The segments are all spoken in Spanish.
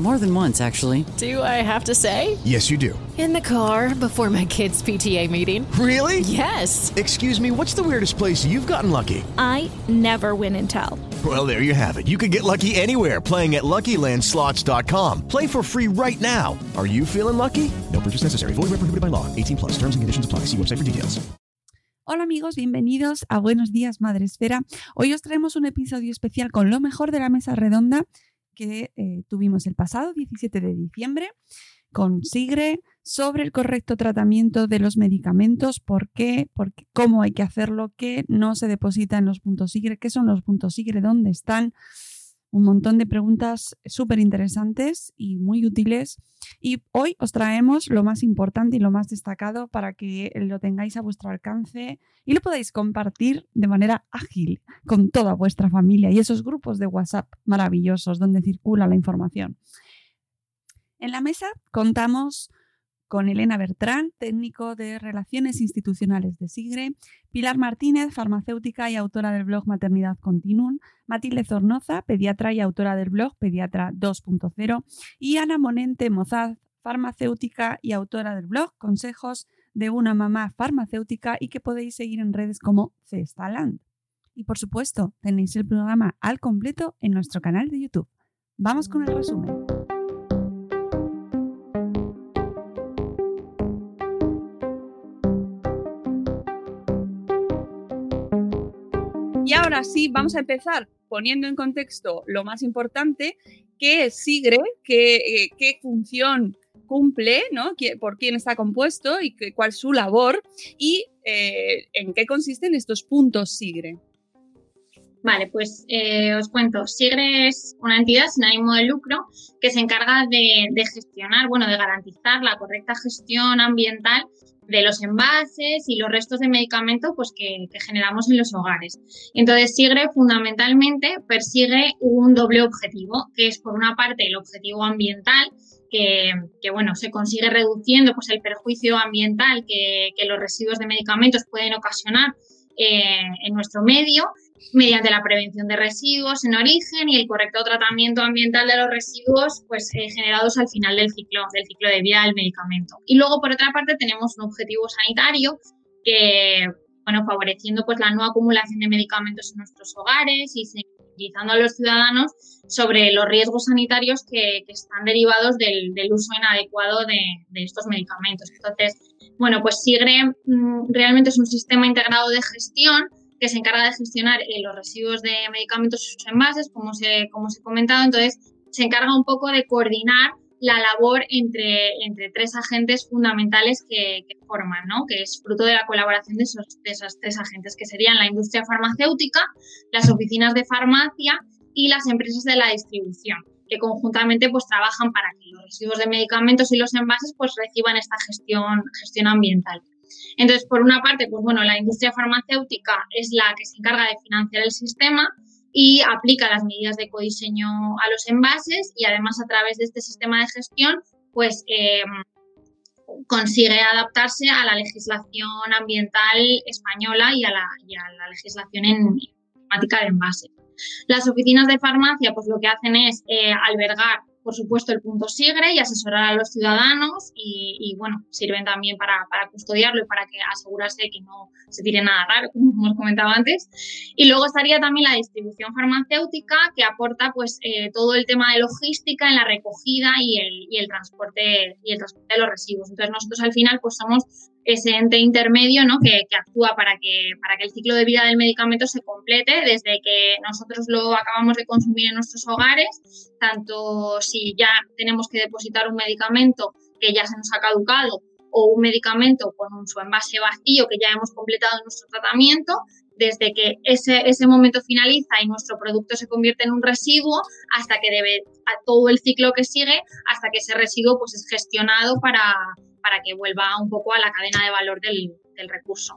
More than once, actually. Do I have to say? Yes, you do. In the car before my kids' PTA meeting. Really? Yes. Excuse me, what's the weirdest place you've gotten lucky? I never win and tell. Well, there you have it. You can get lucky anywhere playing at LuckyLandSlots.com. Play for free right now. Are you feeling lucky? No purchase necessary. Void where prohibited by law. 18 plus. Terms and conditions apply. See website for details. Hola amigos, bienvenidos a Buenos Días Madre Esfera. Hoy os traemos un episodio especial con lo mejor de la mesa redonda que eh, tuvimos el pasado 17 de diciembre con Sigre sobre el correcto tratamiento de los medicamentos, por qué, por qué, cómo hay que hacerlo, qué no se deposita en los puntos Sigre, qué son los puntos Sigre, dónde están. Un montón de preguntas súper interesantes y muy útiles. Y hoy os traemos lo más importante y lo más destacado para que lo tengáis a vuestro alcance y lo podáis compartir de manera ágil con toda vuestra familia y esos grupos de WhatsApp maravillosos donde circula la información. En la mesa contamos con Elena Bertrán, técnico de Relaciones Institucionales de Sigre, Pilar Martínez, farmacéutica y autora del blog Maternidad Continuum, Matilde Zornoza, pediatra y autora del blog Pediatra 2.0, y Ana Monente Mozaz, farmacéutica y autora del blog Consejos de una mamá farmacéutica y que podéis seguir en redes como Cestaland. Y por supuesto, tenéis el programa al completo en nuestro canal de YouTube. Vamos con el resumen. Y ahora sí, vamos a empezar poniendo en contexto lo más importante, qué es SIGRE, qué, eh, qué función cumple, ¿no? por quién está compuesto y cuál es su labor y eh, en qué consisten estos puntos SIGRE. Vale, pues eh, os cuento. SIGRE es una entidad sin ánimo de lucro que se encarga de gestionar, bueno, de garantizar la correcta gestión ambiental de los envases y los restos de medicamento pues, que, generamos en los hogares. Entonces, SIGRE fundamentalmente persigue un doble objetivo, que es por una parte el objetivo ambiental, que, bueno, se consigue reduciendo pues, el perjuicio ambiental que, que los residuos de medicamentos pueden ocasionar eh, en nuestro medio mediante la prevención de residuos en origen y el correcto tratamiento ambiental de los residuos pues, eh, generados al final del ciclo, del ciclo de vida del medicamento. Y luego, por otra parte, tenemos un objetivo sanitario que, bueno, favoreciendo pues, la no acumulación de medicamentos en nuestros hogares y sensibilizando a los ciudadanos sobre los riesgos sanitarios que, están derivados del, uso inadecuado de, estos medicamentos. Entonces, bueno, pues SIGRE mmm, realmente es un sistema integrado de gestión que se encarga de gestionar eh, los residuos de medicamentos y sus envases, como se, como se ha comentado. Entonces, se encarga un poco de coordinar la labor entre, entre tres agentes fundamentales que, forman, ¿no? que es fruto de la colaboración de esos, de esos tres agentes, que serían la industria farmacéutica, las oficinas de farmacia y las empresas de la distribución, que conjuntamente pues, trabajan para que los residuos de medicamentos y los envases pues, reciban esta gestión, gestión ambiental. Entonces, por una parte, pues bueno, la industria farmacéutica es la que se encarga de financiar el sistema y aplica las medidas de ecodiseño a los envases y además a través de este sistema de gestión, pues eh, consigue adaptarse a la legislación ambiental española y a la, y a la legislación en temática de envases. Las oficinas de farmacia, pues lo que hacen es eh, albergar por supuesto, el punto SIGRE y asesorar a los ciudadanos y, y bueno, sirven también para, para, custodiarlo y para que asegurarse de que no se tire nada raro, como hemos comentado antes. Y luego estaría también la distribución farmacéutica que aporta pues eh, todo el tema de logística en la recogida y el, y el, transporte, y el transporte de los residuos. Entonces nosotros al final pues somos ese ente intermedio ¿no? que, que, actúa para que, para que el ciclo de vida del medicamento se complete desde que nosotros lo acabamos de consumir en nuestros hogares, tanto si ya tenemos que depositar un medicamento que ya se nos ha caducado o un medicamento con un, su envase vacío que ya hemos completado nuestro tratamiento, desde que ese, ese momento finaliza y nuestro producto se convierte en un residuo hasta que debe a todo el ciclo que sigue, hasta que ese residuo pues, es gestionado para, para que vuelva un poco a la cadena de valor del, del recurso.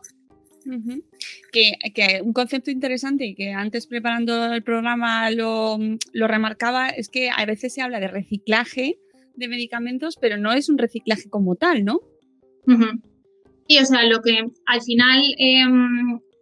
que, que, un concepto interesante y que antes preparando el programa lo, lo, remarcaba es que a veces se habla de reciclaje de medicamentos, pero no es un reciclaje como tal, ¿no? Uh -huh. Y o sea, lo que al final eh,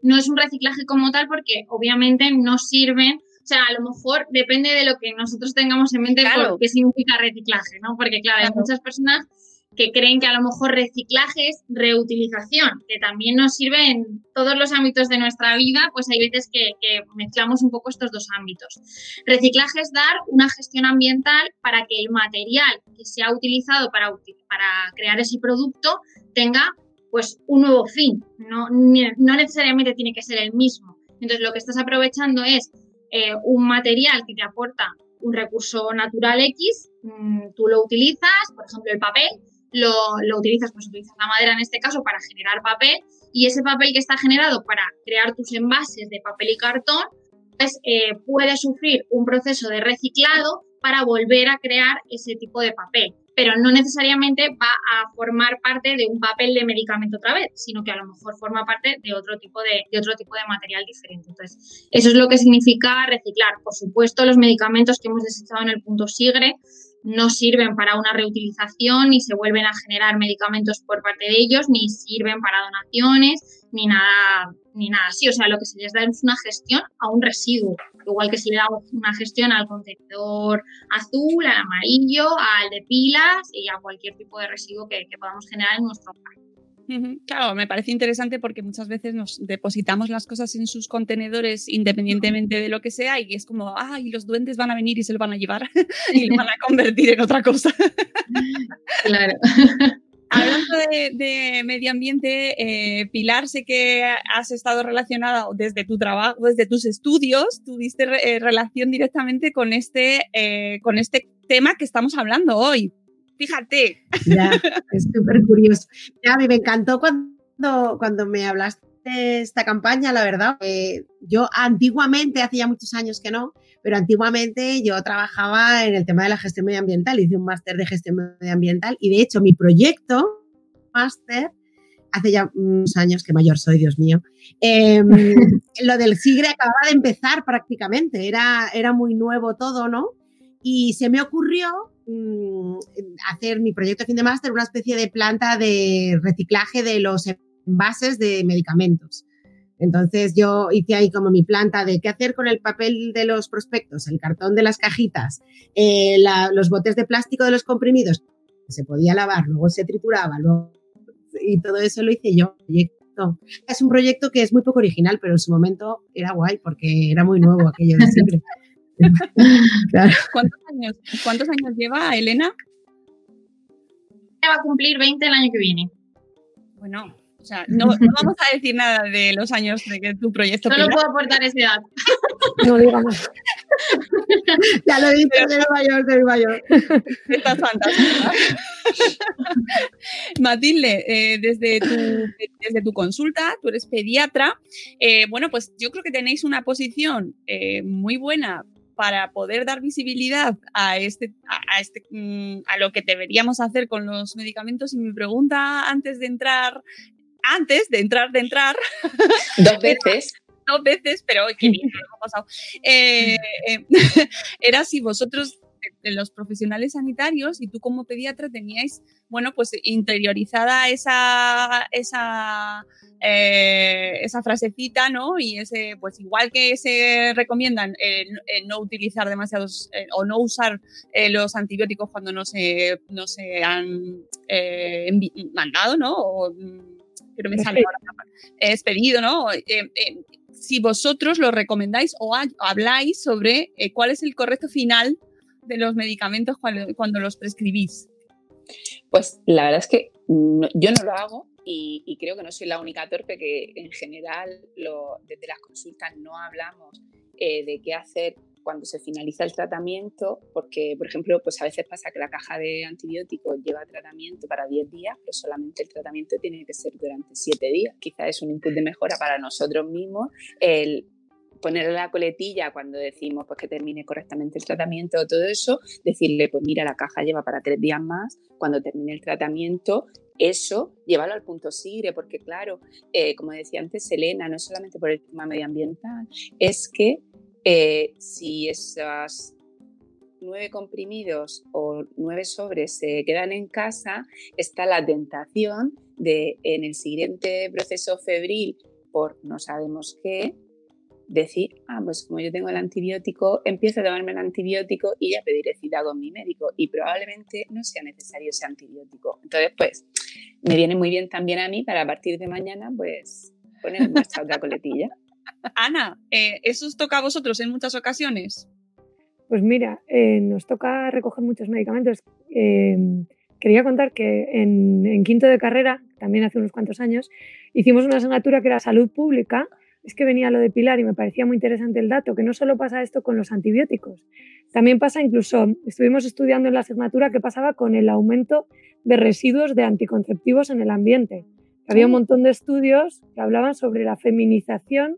no es un reciclaje como tal porque obviamente no sirven, o sea, a lo mejor depende de lo que nosotros tengamos en mente claro. por qué significa reciclaje, ¿no? Porque claro, claro, hay muchas personas que creen que a lo mejor reciclaje es reutilización, que también nos sirve en todos los ámbitos de nuestra vida, pues hay veces que, mezclamos un poco estos dos ámbitos. Reciclaje es dar una gestión ambiental para que el material que se ha utilizado para, para crear ese producto tenga pues un nuevo fin, no, no necesariamente tiene que ser el mismo. Entonces lo que estás aprovechando es eh, un material que te aporta un recurso natural X, mmm, tú lo utilizas, por ejemplo el papel, lo, utilizas, pues utilizas la madera en este caso para generar papel y ese papel que está generado para crear tus envases de papel y cartón, pues eh, puede sufrir un proceso de reciclado para volver a crear ese tipo de papel. Pero no necesariamente va a formar parte de un papel de medicamento otra vez, sino que a lo mejor forma parte de otro tipo de, de otro tipo de material diferente. Entonces, eso es lo que significa reciclar. Por supuesto, los medicamentos que hemos desechado en el punto SIGRE no sirven para una reutilización, ni se vuelven a generar medicamentos por parte de ellos, ni sirven para donaciones, ni nada, ni nada así. O sea, lo que se les da es una gestión a un residuo, igual que si le damos una gestión al contenedor azul, al amarillo, al de pilas y a cualquier tipo de residuo que, podamos generar en nuestro. Claro, me parece interesante porque muchas veces nos depositamos las cosas en sus contenedores independientemente de lo que sea y es como, ay, los duendes van a venir y se lo van a llevar y lo van a convertir en otra cosa. Claro. Hablando de, de, medio ambiente, eh, Pilar, sé que has estado relacionada desde tu trabajo, desde tus estudios, tuviste re, eh, relación directamente con este, eh, con este tema que estamos hablando hoy. Fíjate. Ya, es súper curioso. Ya, a mí me encantó cuando, cuando me hablaste de esta campaña, la verdad. Eh, yo antiguamente, hace ya muchos años que no, pero antiguamente yo trabajaba en el tema de la gestión medioambiental, hice un máster de gestión medioambiental y de hecho mi proyecto, máster, hace ya unos años, que mayor soy, Dios mío, eh, lo del SIGRE acababa de empezar prácticamente, era, era muy nuevo todo, ¿no? Y se me ocurrió mmm, hacer mi proyecto de fin de máster una especie de planta de reciclaje de los envases de medicamentos. Entonces yo hice ahí como mi planta de qué hacer con el papel de los prospectos, el cartón de las cajitas, eh, los botes de plástico de los comprimidos, se podía lavar, luego se trituraba, luego, y todo eso lo hice yo. Es un proyecto que es muy poco original, pero en su momento era guay porque era muy nuevo aquello de siempre. claro. ¿Cuántos, años, ¿Cuántos años lleva Elena? Va a cumplir 20 el año que viene. Bueno, o sea, no, no, vamos a decir nada de los años de que tu proyecto. Solo puedo aportar esa edad. No digamos. ya lo he dicho, soy mayor, soy mayor. Estás fantástica. Matilde, eh, desde, tu, desde tu consulta, tú eres pediatra. Eh, bueno, pues yo creo que tenéis una posición eh, muy buena para poder dar visibilidad a este, a, este, mm, a lo que deberíamos hacer con los medicamentos. Y mi pregunta antes de entrar antes de entrar, de entrar. Dos veces. dos veces, pero qué bien, lo hemos pasado. Eh, eh, era si vosotros, los profesionales sanitarios, y tú como pediatra teníais, bueno, pues interiorizada esa, esa, eh, esa frasecita, ¿no? Y ese, pues igual que se recomiendan eh, no utilizar demasiados eh, o no usar los antibióticos cuando no se, no se han mandado, ¿no? O, pero me sale ahora, es pedido, ¿no? Eh, eh, si vosotros lo recomendáis o habláis sobre eh, cuál es el correcto final de los medicamentos cuando, los prescribís. Pues la verdad es que yo no lo hago y, creo que no soy la única torpe que en general desde las consultas no hablamos eh, de qué hacer cuando se finaliza el tratamiento, porque, por ejemplo, pues a veces pasa que la caja de antibióticos lleva tratamiento para 10 días, pero solamente el tratamiento tiene que ser durante 7 días. Quizás es un input de mejora para nosotros mismos el ponerle la coletilla cuando decimos pues, que termine correctamente el tratamiento o todo eso, decirle, pues mira, la caja lleva para tres días más, cuando termine el tratamiento, eso, llévalo al punto sigre, porque claro, eh, como decía antes Elena, no es solamente por el tema medioambiental, es que eh, si esos nueve comprimidos o nueve sobres se quedan en casa, está la tentación de en el siguiente proceso febril por no sabemos qué, decir, ah, pues como yo tengo el antibiótico, empiezo a tomarme el antibiótico y ya pediré cita con mi médico y probablemente no sea necesario ese antibiótico. Entonces, pues, me viene muy bien también a mí para a partir de mañana, pues, poner nuestra otra coletilla. Ana, eh, ¿eso os toca a vosotros en muchas ocasiones? Pues mira, eh, nos toca recoger muchos medicamentos. Eh, quería contar que en, en, quinto de carrera, también hace unos cuantos años, hicimos una asignatura que era salud pública es que venía lo de Pilar y me parecía muy interesante el dato, que no solo pasa esto con los antibióticos, también pasa incluso, estuvimos estudiando en la asignatura qué pasaba con el aumento de residuos de anticonceptivos en el ambiente. Había un montón de estudios que hablaban sobre la feminización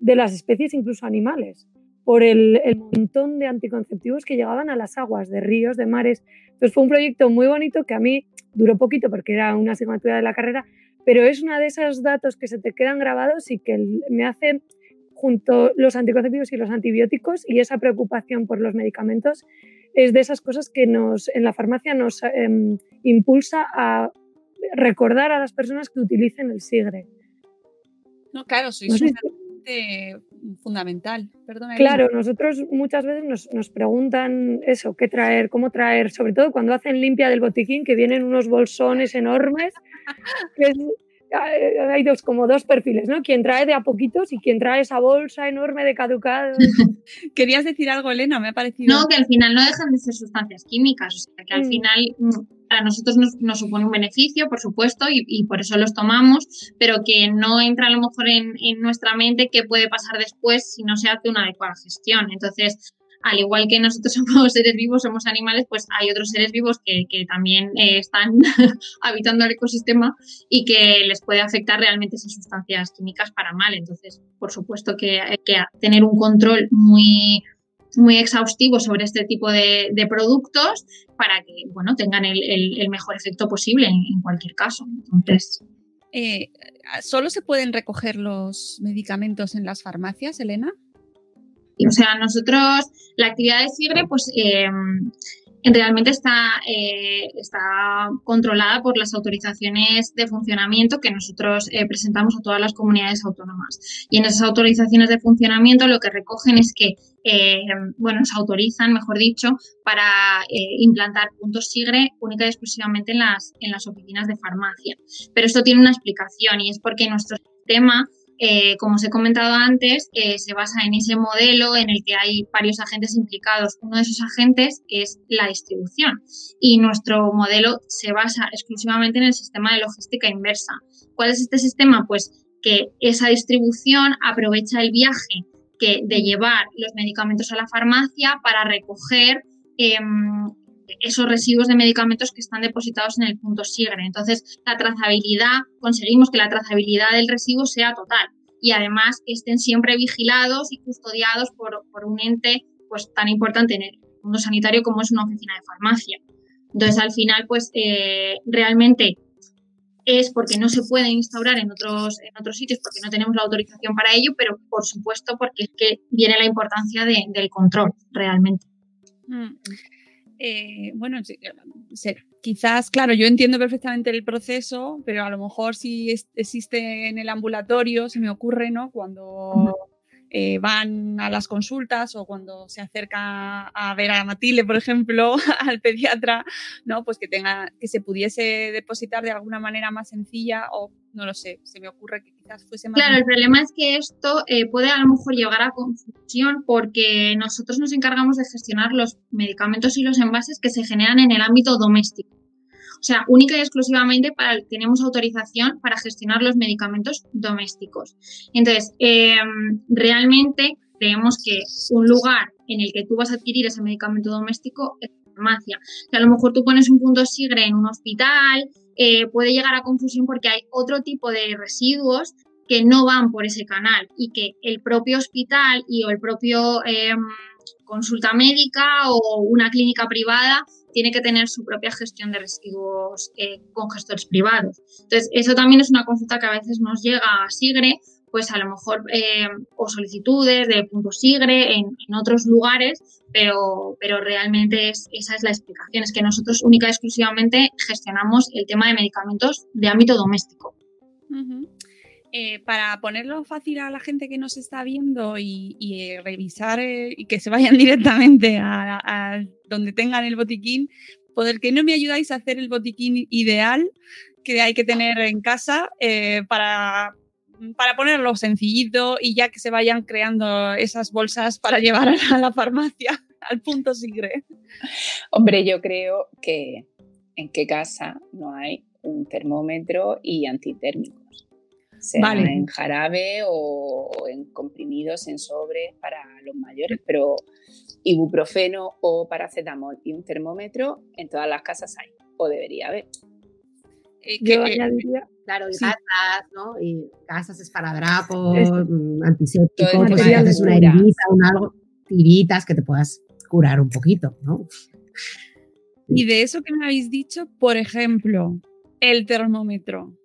de las especies, incluso animales, por el, el montón de anticonceptivos que llegaban a las aguas de ríos, de mares. Entonces fue un proyecto muy bonito que a mí duró poquito porque era una asignatura de la carrera, pero es una de esos datos que se te quedan grabados y que me hace junto los anticonceptivos y los antibióticos y esa preocupación por los medicamentos es de esas cosas que nos en la farmacia nos em, impulsa a recordar a las personas que utilicen el SIGRE. No, claro, sois no fundamental. Claro, nosotros muchas veces nos, nos, preguntan eso, qué traer, cómo traer, sobre todo cuando hacen limpia del botiquín, que vienen unos bolsones enormes, hay dos, como dos perfiles, ¿no? Quien trae de a poquitos y quien trae esa bolsa enorme de caducado. ¿Querías decir algo, Elena? Me ha parecido. No, que al final no dejan de ser sustancias químicas, o sea, que al mm. final mm, para nosotros nos, supone un beneficio, por supuesto, y, por eso los tomamos, pero que no entra a lo mejor en, en nuestra mente qué puede pasar después si no se hace una adecuada gestión. Entonces, al igual que nosotros somos seres vivos, somos animales, pues hay otros seres vivos que, también eh, están habitando el ecosistema y que les puede afectar realmente esas sustancias químicas para mal. Entonces, por supuesto que hay que tener un control muy muy exhaustivo sobre este tipo de, productos para que bueno tengan el, mejor efecto posible en, cualquier caso. Entonces, eh, ¿Solo se pueden recoger los medicamentos en las farmacias, Elena? O sea, nosotros, la actividad de SIGRE, pues eh, realmente está, eh, está controlada por las autorizaciones de funcionamiento que nosotros eh, presentamos a todas las comunidades autónomas. Y en esas autorizaciones de funcionamiento lo que recogen es que, bueno, nos autorizan, mejor dicho, para implantar puntos SIGRE única y exclusivamente en las, en las oficinas de farmacia. Pero esto tiene una explicación y es porque nuestro sistema eh, como os he comentado antes, eh, se basa en ese modelo en el que hay varios agentes implicados. Uno de esos agentes es la distribución y nuestro modelo se basa exclusivamente en el sistema de logística inversa. ¿Cuál es este sistema? Pues que esa distribución aprovecha el viaje de llevar los medicamentos a la farmacia para recoger em, esos residuos de medicamentos que están depositados en el punto SIGRE. Entonces, la trazabilidad, conseguimos que la trazabilidad del residuo sea total y además estén siempre vigilados y custodiados por, un ente pues, tan importante en el mundo sanitario como es una oficina de farmacia. Entonces, al final, pues eh, realmente es porque no se puede instaurar en otros, en otros sitios porque no tenemos la autorización para ello, pero por supuesto porque es que viene la importancia del control realmente. Mm. Eh, bueno, quizás, claro, yo entiendo perfectamente el proceso, pero a lo mejor si existe en el ambulatorio, se me ocurre, ¿no? Cuando eh, van a las consultas o cuando se acerca a ver a Matilde, por ejemplo, al pediatra, ¿no? Pues que tenga, que se pudiese depositar de alguna manera más sencilla o no lo sé, se me ocurre que quizás fuese más. Claro, el problema es que esto eh, puede a lo mejor llegar a confusión porque nosotros nos encargamos de gestionar los medicamentos y los envases que se generan en el ámbito doméstico. O sea, única y exclusivamente para tenemos autorización para gestionar los medicamentos domésticos. Entonces, em, realmente creemos que un lugar en el que tú vas a adquirir ese medicamento doméstico es farmacia. Que a lo mejor tú pones un punto sigre en un hospital, eh, puede llegar a confusión porque hay otro tipo de residuos que no van por ese canal y que el propio hospital y o el propio em, consulta médica o una clínica privada tiene que tener su propia gestión de residuos eh, con gestores privados. Entonces, eso también es una consulta que a veces nos llega a SIGRE, pues a lo mejor, eh, o solicitudes de puntos SIGRE en, en otros lugares, pero, pero realmente es, esa es la explicación, es que nosotros única y exclusivamente gestionamos el tema de medicamentos de ámbito doméstico. Ujú. Eh, para ponerlo fácil a la gente que nos está viendo y, eh, revisar eh, y que se vayan directamente a, donde tengan el botiquín, ¿por qué no me ayudáis a hacer el botiquín ideal que hay que tener en casa para, para ponerlo sencillito y ya que se vayan creando esas bolsas para llevar a la farmacia al punto sigre? Hombre, yo creo que en qué casa no hay un termómetro y antitérmicos. Sea Vale. en jarabe o en comprimidos en sobre para los mayores, pero ibuprofeno o paracetamol y un termómetro en todas las casas hay, o debería haber. Eh, Yo que, eh, añadiría, Claro, y Sí. gasas, ¿no? Y gasas, esparadrapos, Es- mm, antisépticos, pues haces una herida, un algo, tiritas que te puedas curar un poquito, ¿no? Y de eso que me habéis dicho, por ejemplo, el termómetro.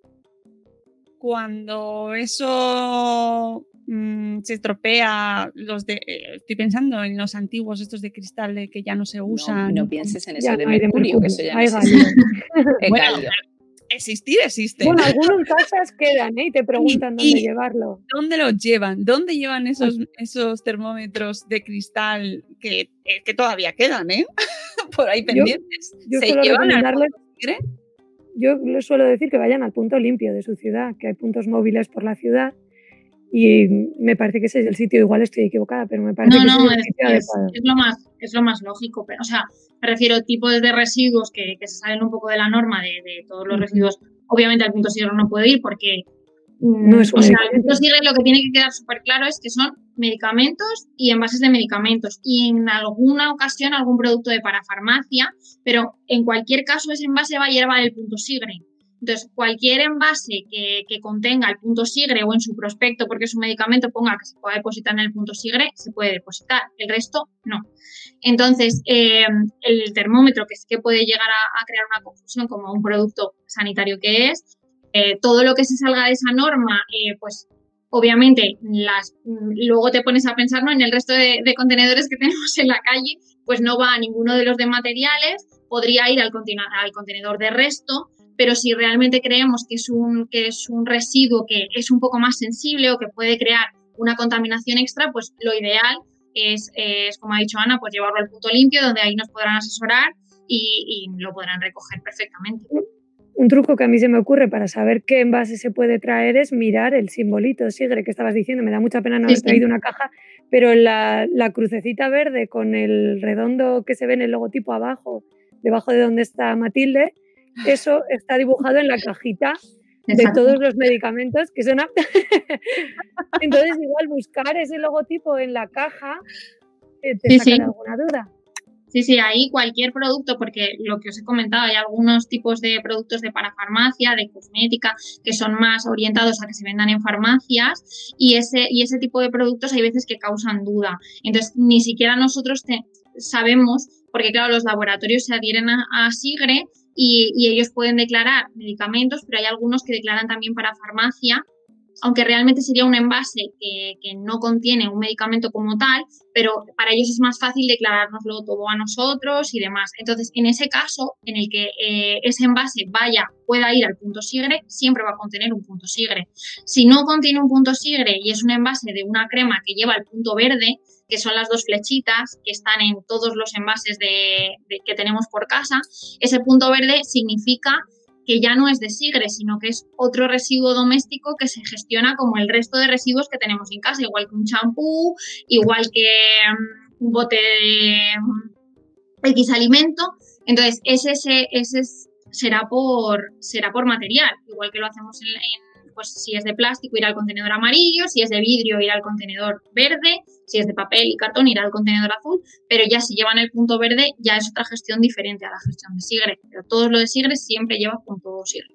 Cuando eso mm, se estropea, los de, eh, estoy pensando en los antiguos, estos de cristal de que ya no se usan. no pienses en eso ya de hay de mercurio, que mercurio, eso ya no hay. Es Bueno. Existir existe. Bueno, algunos casas quedan ¿eh? y te preguntan Y- dónde y- llevarlo. ¿Dónde los llevan? ¿Dónde llevan esos, esos termómetros de cristal que, eh, que todavía quedan, eh? Por ahí pendientes. Yo ¿Se suelo llevan al sigre? Yo les suelo decir que vayan al punto limpio de su ciudad, que hay puntos móviles por la ciudad y me parece que ese es el sitio, igual estoy equivocada, pero me parece No, que no, es el sitio es- es lo más, es lo más lógico. Pero, o sea, me refiero a tipos de residuos que, que se salen un poco de la norma de, de todos los residuos. Obviamente al punto sigre no puede ir porque No es un o sea, sigre lo que tiene que quedar súper claro es que son medicamentos y envases de medicamentos. Y en alguna ocasión algún producto de parafarmacia, pero en cualquier caso ese envase va a llevar el punto sigre. Entonces, cualquier envase que, que contenga el punto sigre o en su prospecto, porque es un medicamento, ponga que se pueda depositar en el punto sigre, se puede depositar. El resto, no. Entonces, eh, el termómetro, que es que puede llegar a, a crear una confusión como un producto sanitario que es, eh, todo lo que se salga de esa norma, eh, pues obviamente las, luego te pones a pensar ¿no? en el resto de, contenedores que tenemos en la calle, pues no va a ninguno de los de materiales, podría ir al, al contenedor de resto, pero si realmente creemos que es, un, que es un residuo que es un poco más sensible o que puede crear una contaminación extra, pues lo ideal es, como ha dicho Ana, pues llevarlo al punto limpio, donde ahí nos podrán asesorar y lo podrán recoger perfectamente. Un truco que a mí se me ocurre para saber qué envase se puede traer es mirar el simbolito sigre que estabas diciendo. Me da mucha pena no haber sí. traído una caja, pero la, la crucecita verde con el redondo que se ve en el logotipo abajo, debajo de donde está Matilde, eso está dibujado en la cajita de todos los medicamentos que son... Entonces igual buscar ese logotipo en la caja eh, te Sí, saca alguna duda. Sí, sí, ahí cualquier producto, porque lo que os he comentado, hay algunos tipos de productos de parafarmacia, de cosmética, que son más orientados a que se vendan en farmacias y ese, y ese tipo de productos hay veces que causan duda. Entonces, ni siquiera nosotros te- sabemos, porque claro, los laboratorios se adhieren a, a SIGRE y, y ellos pueden declarar medicamentos, pero hay algunos que declaran también para farmacia aunque realmente sería un envase que, no contiene un medicamento como tal, pero para ellos es más fácil declarárnoslo todo a nosotros y demás. Entonces, en ese caso, en el que eh, ese envase vaya, pueda ir al punto sigre, siempre va a contener un punto sigre. Si no contiene un punto sigre y es un envase de una crema que lleva el punto verde, que son las dos flechitas que están en todos los envases de, que tenemos por casa, ese punto verde significa que ya no es de sigre, sino que es otro residuo doméstico que se gestiona como el resto de residuos que tenemos en casa, igual que un champú, igual que um, un bote de um, X alimento. Entonces, ese, ese, ese será, por, será por material, igual que lo hacemos en, en pues si es de plástico irá al contenedor amarillo, si es de vidrio irá al contenedor verde, si es de papel y cartón irá al contenedor azul, pero ya si llevan el punto verde ya es otra gestión diferente a la gestión de Sigre, pero todo lo de Sigre siempre lleva punto Sigre.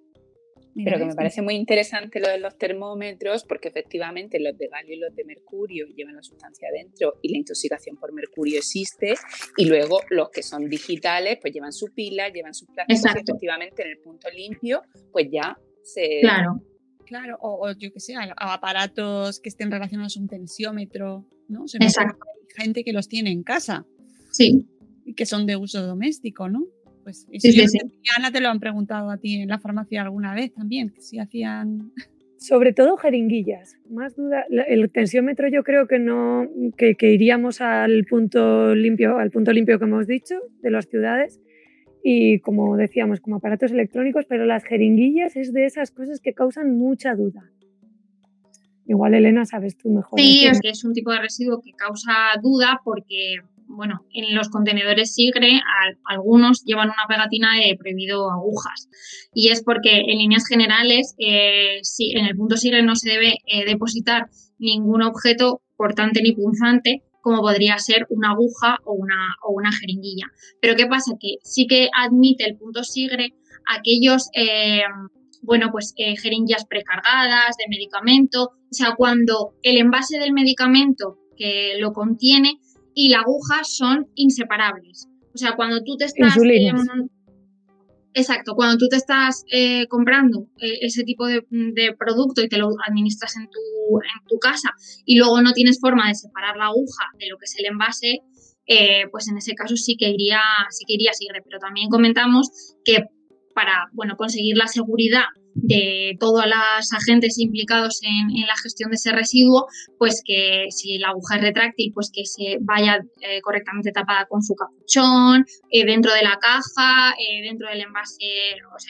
Pero que me parece muy interesante lo de los termómetros, porque efectivamente los de galio y los de mercurio llevan la sustancia adentro y la intoxicación por mercurio existe. Y luego los que son digitales, pues llevan su pila, llevan sus plásticos y efectivamente en el punto limpio, pues ya se. Claro. Claro, o, o yo que sé, a- aparatos que estén relacionados a un tensiómetro, ¿no? Se Exacto. Hay gente que los tiene en casa Sí. y que son de uso doméstico, ¿no? Pues eso Sí, sí, sí. Ana te lo han preguntado a ti en la farmacia alguna vez también, que si hacían Sobre todo jeringuillas. Más duda, el tensiómetro yo creo que no, que, que iríamos al punto limpio, al punto limpio que hemos dicho de las ciudades y como decíamos, como aparatos electrónicos, pero las jeringuillas es de esas cosas que causan mucha duda. Igual Elena sabes tú mejor. Sí, es que es un tipo de residuo que causa duda porque, bueno, en los contenedores Sigre al- algunos llevan una pegatina de prohibido agujas. Y es porque en líneas generales, eh, sí, en el punto Sigre no se debe eh, depositar ningún objeto cortante ni punzante como podría ser una aguja o una, o una jeringuilla. Pero ¿qué pasa? Que sí que admite el punto Sigre aquellos, eh, bueno, pues eh, jeringuillas precargadas de medicamento, o sea, cuando el envase del medicamento que lo contiene y la aguja son inseparables. O sea, cuando tú te estás... Insulinas. Exacto, cuando tú te estás eh, comprando eh, ese tipo de, producto y te lo administras en tu, en tu casa y luego no tienes forma de separar la aguja de lo que es el envase, eh, pues en ese caso sí que iría, sí que iría Sigre. Pero también comentamos que para bueno, conseguir la seguridad de todos los agentes implicados en, la gestión de ese residuo, pues que si la aguja es retráctil, pues que se vaya eh, correctamente tapada con su capuchón, eh, dentro de la caja, eh, dentro del envase,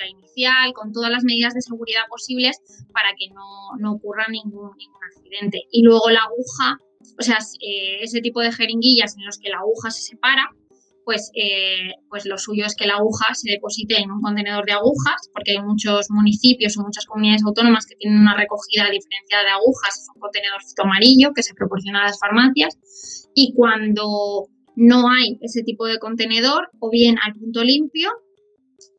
inicial, con todas las medidas de seguridad posibles para que no, no ocurra ningún, ningún accidente. Y luego la aguja, o sea, ese tipo de jeringuillas en los que la aguja se separa, pues, eh, pues lo suyo es que la aguja se deposite en un contenedor de agujas, porque hay muchos municipios o muchas comunidades autónomas que tienen una recogida diferenciada de agujas, es un contenedorcito amarillo que se proporciona a las farmacias, y cuando no hay ese tipo de contenedor, o bien al punto limpio,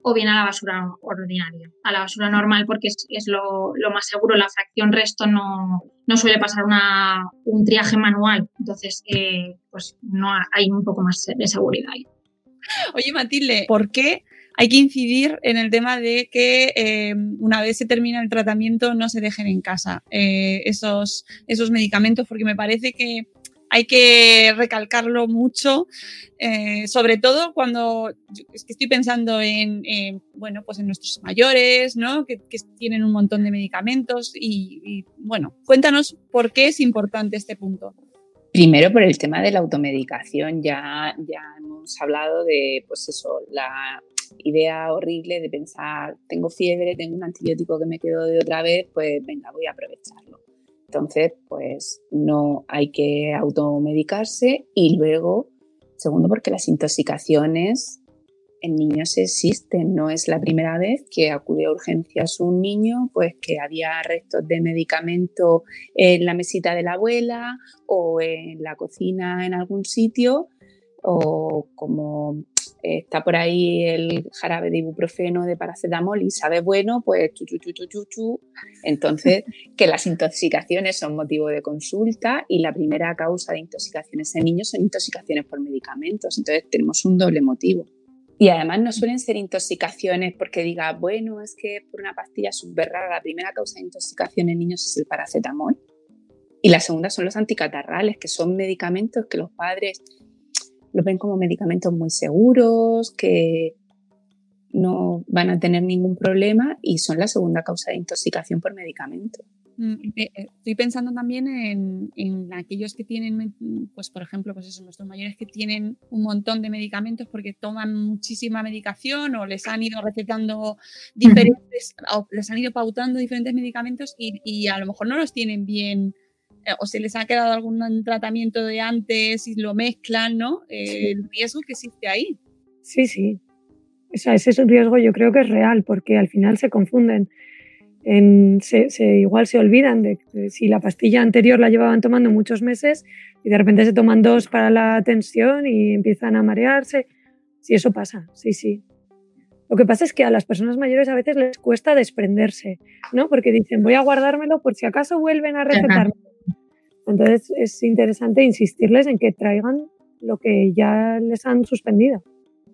o bien a la basura ordinaria, a la basura normal, porque es, es lo, lo más seguro, la fracción resto no, no suele pasar una, un triaje manual, entonces eh, pues no ha- hay un poco más de seguridad ahí. Oye, Matilde, ¿por qué hay que incidir en el tema de que eh, una vez se termina el tratamiento no se dejen en casa eh, esos, esos medicamentos? Porque me parece que hay que recalcarlo mucho, eh, sobre todo cuando es que estoy pensando en, en, bueno, pues en nuestros mayores, ¿no? Que, tienen un montón de medicamentos y, y, bueno, cuéntanos por qué es importante este punto. Primero por el tema de la automedicación, ya, ya hemos hablado de, pues eso, la idea horrible de pensar, tengo fiebre, tengo un antibiótico que me quedo de otra vez, pues venga, voy a aprovecharlo. Entonces, pues no hay que automedicarse y luego, segundo, porque las intoxicaciones en niños existen, no es la primera vez que acude a urgencias un niño, pues que había restos de medicamento en la mesita de la abuela o en la cocina en algún sitio, o como está por ahí el jarabe de ibuprofeno de paracetamol y sabe bueno, pues chu, chu, chu, chu, chu, chu. Entonces, que las intoxicaciones son motivo de consulta y la primera causa de intoxicaciones en niños son intoxicaciones por medicamentos. Entonces, tenemos un doble motivo. Y además no suelen ser intoxicaciones porque diga, bueno, es que por una pastilla súper rara, la primera causa de intoxicación en niños es el paracetamol. Y la segunda son los anticatarrales, que son medicamentos que los padres los ven como medicamentos muy seguros, que no van a tener ningún problema y son la segunda causa de intoxicación por medicamento. Mm, eh, Estoy pensando también en, en aquellos que tienen, pues por ejemplo, pues eso, nuestros mayores que tienen un montón de medicamentos porque toman muchísima medicación o les han ido recetando diferentes, o les han ido pautando diferentes medicamentos y, y a lo mejor no los tienen bien o se les ha quedado algún tratamiento de antes y lo mezclan, ¿no? Eh, el riesgo que existe ahí. Sí, sí. O sea, ese es un riesgo yo creo que es real porque al final se confunden en- se, se- igual se olvidan de, de si la pastilla anterior la llevaban tomando muchos meses y de repente se toman dos para la tensión y empiezan a marearse. Sí, eso pasa, sí, sí. Lo que pasa es que a las personas mayores a veces les cuesta desprenderse, ¿no? Porque dicen, voy a guardármelo por si acaso vuelven a recetarme. Entonces es interesante insistirles en que traigan lo que ya les han suspendido.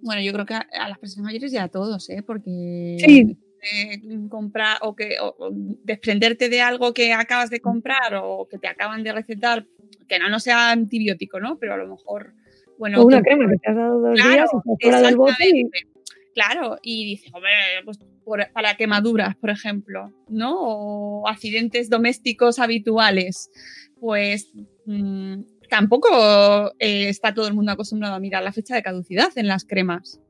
Bueno, yo creo que a, a las personas mayores ya a todos, ¿eh? Porque Sí. eh, comprar o que o- o desprenderte de algo que acabas de comprar o que te acaban de recetar, que no, no sea antibiótico, ¿no? Pero a lo mejor, bueno, o una tú- crema que te has dado dos Claro, días y fuera del bote y. Claro, y dices, hombre, pues por- para quemaduras, por ejemplo, ¿no? O accidentes domésticos habituales, pues mm, tampoco eh, está todo el mundo acostumbrado a mirar la fecha de caducidad en las cremas.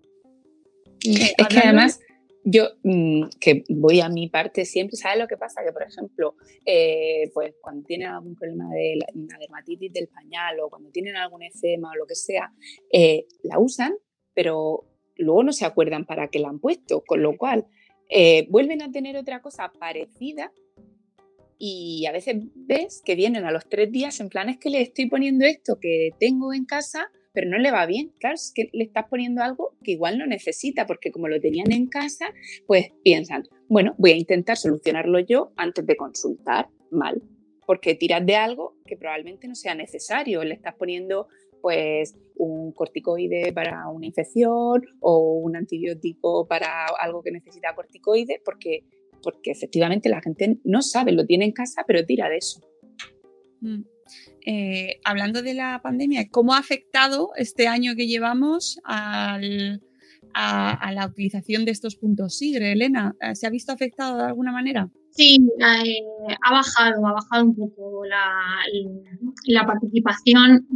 Eh, Es que hablando- además, yo mm, que voy a mi parte siempre, ¿sabes lo que pasa? Que, por ejemplo, eh, pues cuando tienen algún problema de la, una dermatitis del pañal o cuando tienen algún eczema o lo que sea, eh, la usan, pero luego no se acuerdan para qué la han puesto, con lo cual eh, vuelven a tener otra cosa parecida y a veces ves que vienen a los tres días en plan es que le estoy poniendo esto que tengo en casa, pero no le va bien. Claro, es que le estás poniendo algo que igual no necesita, porque como lo tenían en casa, pues piensan, bueno, voy a intentar solucionarlo yo antes de consultar. Mal, porque tiras de algo que probablemente no sea necesario. Le estás poniendo pues un corticoide para una infección o un antibiótico para algo que necesita corticoide, porque, porque efectivamente la gente no sabe, lo tiene en casa, pero tira de eso. Mm. Eh, hablando de la pandemia, ¿cómo ha afectado este año que llevamos al- a, a la utilización de estos puntos SIGRE, Elena? Eh, ¿Se ha visto afectado de alguna manera? Sí, eh, ha bajado, ha bajado un poco la, la participación.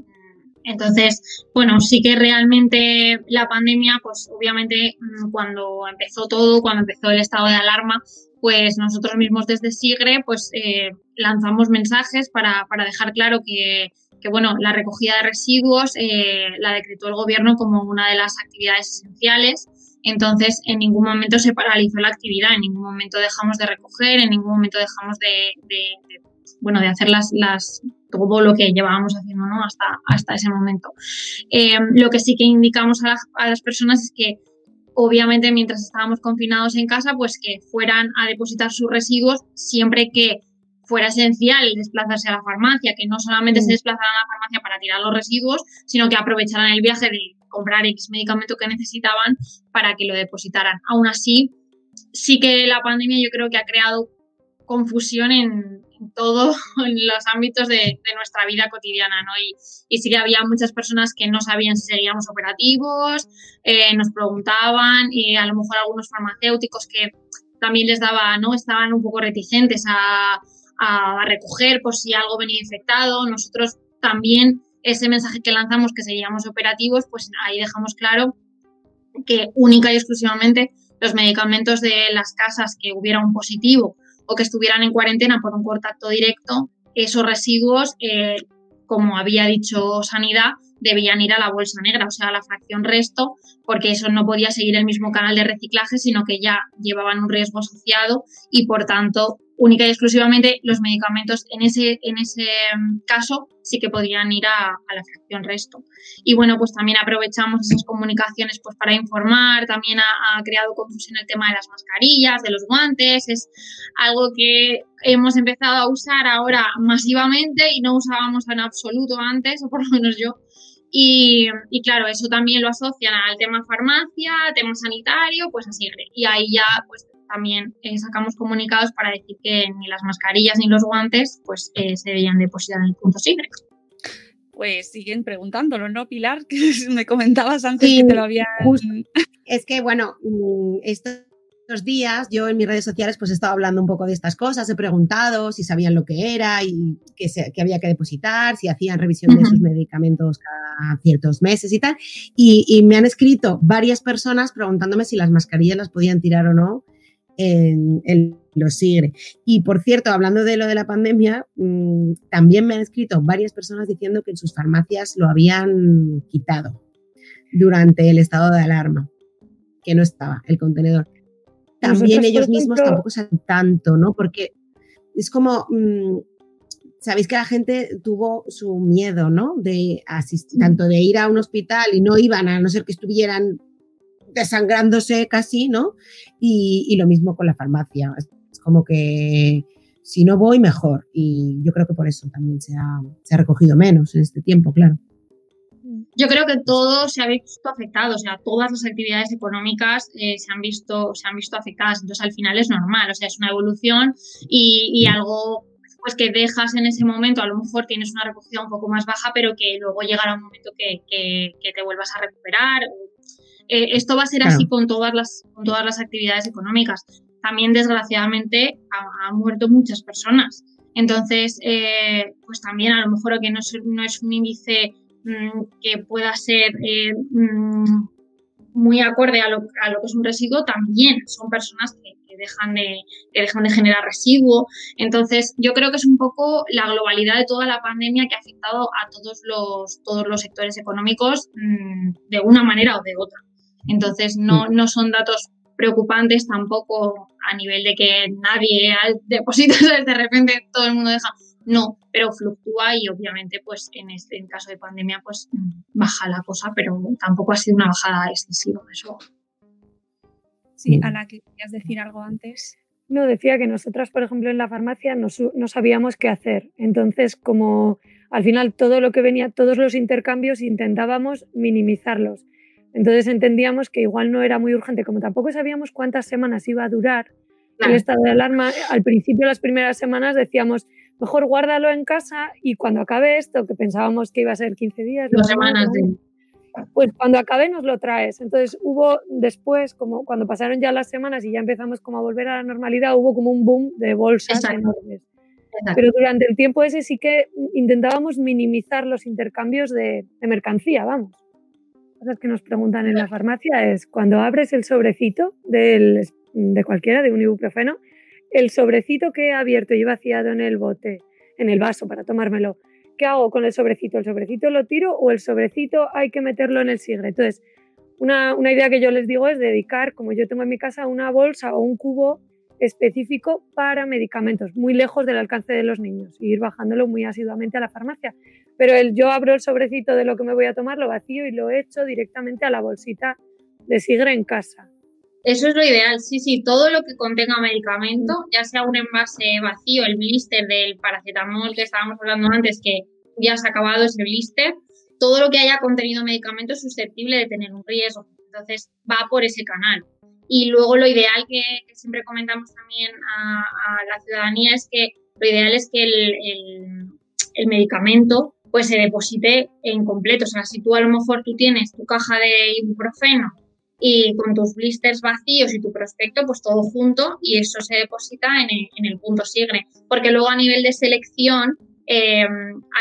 Entonces, bueno, sí que realmente la pandemia, pues obviamente mm, cuando empezó todo, cuando empezó el estado de alarma, pues nosotros mismos desde SIGRE pues eh, lanzamos mensajes para, para dejar claro que, que, bueno, la recogida de residuos eh, la decretó el gobierno como una de las actividades esenciales. Entonces, en ningún momento se paralizó la actividad, en ningún momento dejamos de recoger, en ningún momento dejamos de, bueno, de hacer las, las, todo lo que llevábamos haciendo ¿no? hasta, hasta ese momento. Eh, lo que sí que indicamos a las personas es que obviamente mientras estábamos confinados en casa, pues que fueran a depositar sus residuos siempre que fuera esencial desplazarse a la farmacia, que no solamente se desplazaran a la farmacia para tirar los residuos, sino que aprovecharan el viaje de comprar X medicamento que necesitaban para que lo depositaran. Aún así, sí que la pandemia yo creo que ha creado confusión en, en todos los ámbitos de, de nuestra vida cotidiana, ¿no? Y, y sí que había muchas personas que no sabían si seguíamos operativos, eh, nos preguntaban, y a lo mejor algunos farmacéuticos que también les daba, ¿no? Estaban un poco reticentes a, a recoger por si algo venía infectado. Nosotros también ese mensaje que lanzamos que seguíamos operativos, pues ahí dejamos claro que única y exclusivamente los medicamentos de las casas que hubiera un positivo o que estuvieran en cuarentena por un contacto directo, esos residuos, eh, como había dicho Sanidad, debían ir a la bolsa negra, o sea, a la fracción resto, porque eso no podía seguir el mismo canal de reciclaje, sino que ya llevaban un riesgo asociado y, por tanto, única y exclusivamente los medicamentos en ese, en ese mm, caso sí que podían ir a, a la fracción resto. Y bueno, pues también aprovechamos esas comunicaciones pues para informar, también ha, ha creado confusión el tema de las mascarillas, de los guantes, es algo que hemos empezado a usar ahora masivamente y no usábamos en absoluto antes, o por lo menos yo. Y, y claro, eso también lo asocian al tema farmacia, tema sanitario, pues así. Y ahí ya pues también eh, sacamos comunicados para decir que ni las mascarillas ni los guantes pues eh, se debían depositar en el punto sigre. Pues siguen preguntándolo, ¿no, Pilar? Que me comentabas antes Sí, que te lo habían... justo. Es que, bueno, mm, estos días yo en mis redes sociales pues he estado hablando un poco de estas cosas, he preguntado si sabían lo que era y que, se- que había que depositar, si hacían revisión de sus medicamentos cada ciertos meses y tal. Y, y me han escrito varias personas preguntándome si las mascarillas las podían tirar o no en, en los SIGRE. Y por cierto, hablando de lo de la pandemia, mm, también me han escrito varias personas diciendo que en sus farmacias lo habían quitado durante el estado de alarma, que no estaba el contenedor. también Nosotros, ellos mismos ejemplo- tampoco saben tanto, ¿no? Porque es como, mm, sabéis que la gente tuvo su miedo, ¿no? De asistir, tanto de ir a un hospital y no iban a no ser que estuvieran desangrándose casi, ¿no? Y, y lo mismo con la farmacia. Es como que si no voy, mejor. Y yo creo que por eso también se ha, se ha recogido menos en este tiempo, claro. Yo creo que todo se ha visto afectado, o sea, todas las actividades económicas eh, se han visto se han visto afectadas, entonces al final es normal, o sea, es una evolución y, y algo pues que dejas en ese momento, a lo mejor tienes una recogida un poco más baja, pero que luego llegará un momento que, que- que te vuelvas a recuperar. Eh, esto va a ser Claro. así con todas las con todas las actividades económicas. También desgraciadamente ha- han muerto muchas personas. Entonces, eh, pues también a lo mejor que no es, no es un índice mm, que pueda ser eh, mm, muy acorde a lo, a lo que es un residuo, también son personas que, que dejan de, que dejan de generar residuo. Entonces, yo creo que es un poco la globalidad de toda la pandemia que ha afectado a todos los, todos los sectores económicos mm, de una manera o de otra. Entonces, no, no son datos preocupantes tampoco a nivel de que nadie al- deposita, ¿sabes? de repente todo el mundo deja. No, pero fluctúa y obviamente, pues en este en caso de pandemia, pues mm, baja la cosa, pero tampoco ha sido una bajada excesiva. Eso. Sí, a la que querías decir algo antes. No, decía que nosotras, por ejemplo, en la farmacia no, su- no sabíamos qué hacer. Entonces, como al final todo lo que venía, todos los intercambios intentábamos minimizarlos. Entonces entendíamos que igual no era muy urgente, como tampoco sabíamos cuántas semanas iba a durar el estado de alarma. Al principio, las primeras semanas decíamos, mejor guárdalo en casa y cuando acabe esto, que pensábamos que iba a ser 15 días, Dos semanas de- pues cuando acabe nos lo traes. Entonces hubo después, como cuando pasaron ya las semanas y ya empezamos como a volver a la normalidad, hubo como un boom de bolsas Exacto. enormes. Exacto. Pero durante el tiempo ese sí que intentábamos minimizar los intercambios de, de mercancía, vamos. Cosas que nos preguntan en la farmacia es, cuando abres el sobrecito de cualquiera, de un ibuprofeno, el sobrecito que he abierto y vaciado en el bote, en el vaso para tomármelo, ¿qué hago con el sobrecito? ¿El sobrecito lo tiro o el sobrecito hay que meterlo en el sigre? Entonces, una idea que yo les digo es dedicar, como yo tengo en mi casa, una bolsa o un cubo específico para medicamentos, muy lejos del alcance de los niños, y ir bajándolo muy asiduamente a la farmacia. Pero el, yo abro el sobrecito de lo que me voy a tomar, lo vacío y lo echo directamente a la bolsita de sigre en casa. Eso es lo ideal, sí, sí, todo lo que contenga medicamento, ya sea un envase vacío, el blister del paracetamol que estábamos hablando antes, que ya se ha acabado ese blister, todo lo que haya contenido medicamento es susceptible de tener un riesgo. Entonces va por ese canal. Y luego lo ideal que, que siempre comentamos también a, a la ciudadanía es que lo ideal es que el, el- el medicamento pues se deposite en completo. O sea, si tú a lo mejor tú tienes tu caja de ibuprofeno y con tus blisters vacíos y tu prospecto, pues todo junto y eso se deposita en el, en el punto sigre. Porque luego a nivel de selección eh,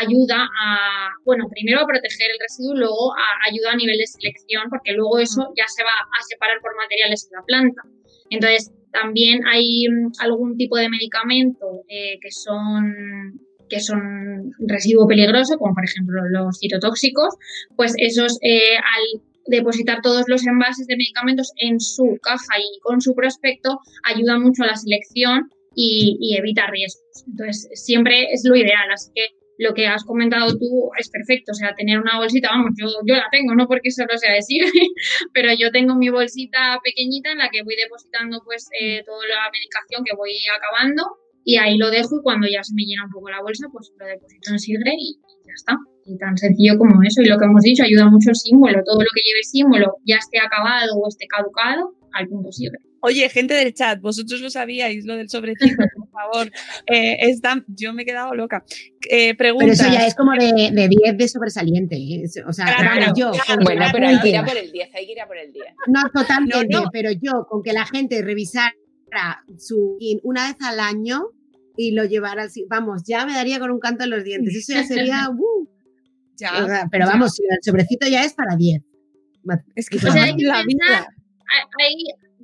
ayuda a, bueno, primero a proteger el residuo y luego a- ayuda a nivel de selección porque luego eso ya se va a separar por materiales en la planta. Entonces, también hay mm, algún tipo de medicamento eh, que son que son residuo peligroso, como por ejemplo los citotóxicos, pues esos eh, al depositar todos los envases de medicamentos en su caja y con su prospecto ayuda mucho a la selección y, y evita riesgos. Entonces, siempre es lo ideal. Así que lo que has comentado tú es perfecto. O sea, tener una bolsita, vamos, yo, yo la tengo, no porque solo sea decir, pero yo tengo mi bolsita pequeñita en la que voy depositando pues eh, toda la medicación que voy acabando y ahí lo dejo y cuando ya se me llena un poco la bolsa, pues lo deposito en Sigre y, y ya está. Y tan sencillo como eso. Y lo que hemos dicho, ayuda mucho el símbolo. Todo lo que lleve símbolo, ya esté acabado o esté caducado, al punto Sigre. Oye, gente del chat, vosotros lo sabíais, lo del sobrecito, por favor. Eh, está- yo me he quedado loca. Eh, Pero eso ya es como de, de 10 de sobresaliente. ¿eh? O sea, Claro, yo. claro, Bueno, pero hay que ir a por el 10, hay que ir a por el 10. No, totalmente, No, no. pero yo con que la gente revisara su una vez al año y lo llevara al si- vamos, ya me daría con un canto en los dientes. Eso ya sería, uh, Ya, pero ya. vamos, el sobrecito ya es para 10. Es que O sea, hay que la vida. hay-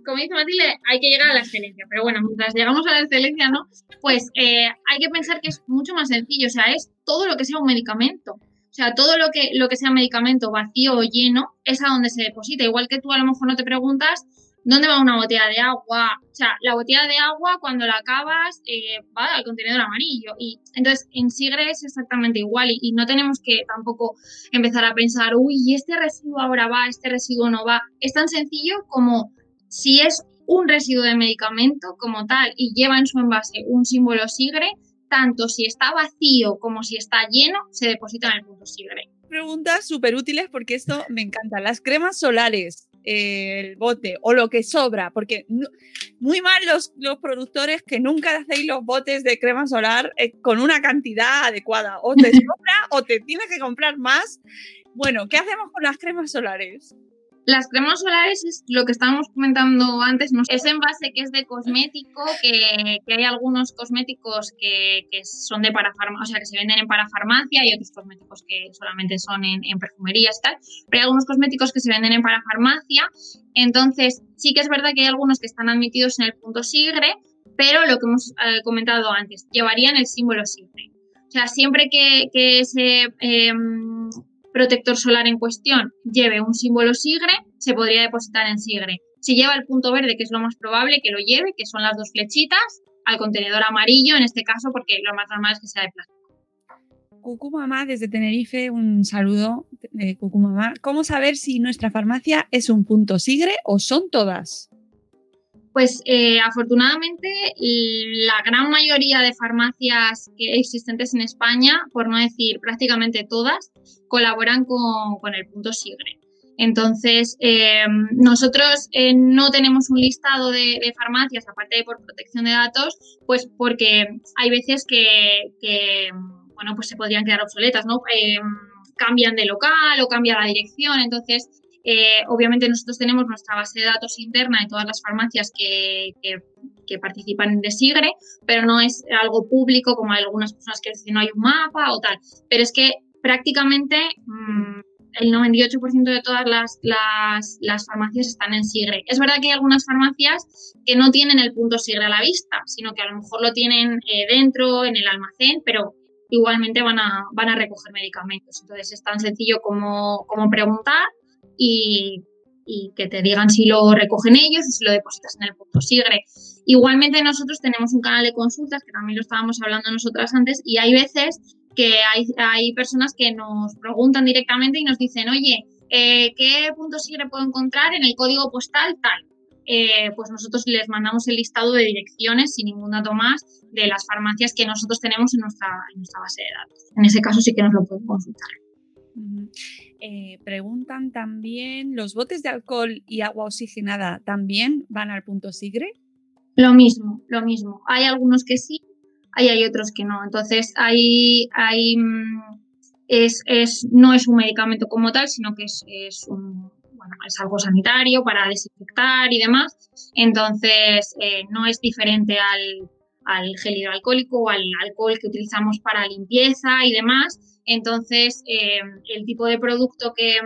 como dice Matilde, hay que llegar a la excelencia. Pero bueno, mientras llegamos a la excelencia, ¿no? Pues eh, hay que pensar que es mucho más sencillo. O sea, es todo lo que sea un medicamento. O sea, todo lo que, lo que sea medicamento vacío o lleno es a donde se deposita. Igual que tú a lo mejor no te preguntas ¿Dónde va una botella de agua? O sea, la botella de agua cuando la acabas eh, va al contenedor amarillo. Y entonces en Sigre es exactamente igual y, no tenemos que tampoco empezar a pensar, uy, ¿y este residuo ahora va? ¿Este residuo no va? Es tan sencillo como si es un residuo de medicamento como tal y lleva en su envase un símbolo Sigre, tanto si está vacío como si está lleno, se deposita en el punto Sigre. Preguntas súper útiles porque esto me encanta. Las cremas solares el bote o lo que sobra, porque no, muy mal los, los, productores que nunca hacéis los botes de crema solar eh, con una cantidad adecuada. O te sobra o te tienes que comprar más. Bueno, ¿qué hacemos con las cremas solares? Las cremas solares es lo que estábamos comentando antes, ¿no? es envase que es de cosmético, que, que hay algunos cosméticos que, que, son de parafarmacia, o sea, que se venden en parafarmacia y otros cosméticos que solamente son en, en perfumerías y tal, pero hay algunos cosméticos que se venden en parafarmacia, entonces sí que es verdad que hay algunos que están admitidos en el punto SIGRE, pero lo que hemos eh, comentado antes, llevarían el símbolo SIGRE. O sea, siempre que, que se eh, protector solar en cuestión lleve un símbolo SIGRE, se podría depositar en SIGRE. Si lleva el punto verde, que es lo más probable que lo lleve, que son las dos flechitas, al contenedor amarillo, en este caso, porque lo más normal es que sea de plástico. Cucumamá desde Tenerife, un saludo de Cucumamá. ¿Cómo saber si nuestra farmacia es un punto SIGRE o son todas? Pues eh, afortunadamente la gran mayoría de farmacias existentes en España, por no decir prácticamente todas, colaboran con, el punto SIGRE. Entonces, eh, nosotros eh, no tenemos un listado de, de, farmacias, aparte de por protección de datos, pues porque hay veces que, que bueno, pues se podrían quedar obsoletas, ¿no? Eh, cambian de local o cambia la dirección, entonces eh, obviamente nosotros tenemos nuestra base de datos interna de todas las farmacias que, que, que, participan de SIGRE, pero no es algo público como hay algunas personas que dicen no hay un mapa o tal. Pero es que prácticamente mmm, el 98% de todas las, las, farmacias están en SIGRE. Es verdad que hay algunas farmacias que no tienen el punto SIGRE a la vista, sino que a lo mejor lo tienen eh, dentro, en el almacén, pero igualmente van a, van a recoger medicamentos. Entonces es tan sencillo como, como preguntar y, que te digan si lo recogen ellos o si lo depositas en el punto SIGRE. Igualmente nosotros tenemos un canal de consultas, que también lo estábamos hablando nosotras antes, y hay veces que hay, hay personas que nos preguntan directamente y nos dicen, oye, eh, ¿qué punto SIGRE puedo encontrar en el código postal tal? Eh, pues nosotros les mandamos el listado de direcciones sin ningún dato más de las farmacias que nosotros tenemos en nuestra, en nuestra base de datos. En ese caso sí que nos lo pueden consultar. Uh. Eh, preguntan también, ¿los botes de alcohol y agua oxigenada también van al punto SIGRE? Lo mismo, lo mismo. Hay algunos que sí, hay, hay otros que no. Entonces, hay, hay es, es, no es un medicamento como tal, sino que es, es un, bueno, es algo sanitario para desinfectar y demás. Entonces, eh, no es diferente al, al gel hidroalcohólico o al alcohol que utilizamos para limpieza y demás. Entonces, eh, el tipo de producto que,